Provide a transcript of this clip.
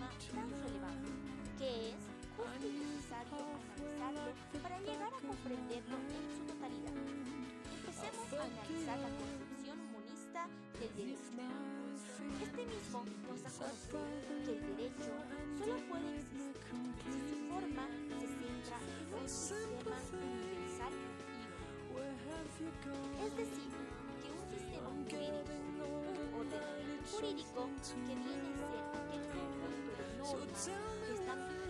tema tan relevante, que es justo y necesario analizarlo para llegar a comprenderlo en su totalidad. Empecemos a analizar la concepción monista del derecho. Este mismo nos da conocer que el derecho solo puede existir si su forma se centra en un sistema universal y único. Es decir, que un sistema jurídico, un ordenamiento jurídico que viene a ser It's tell me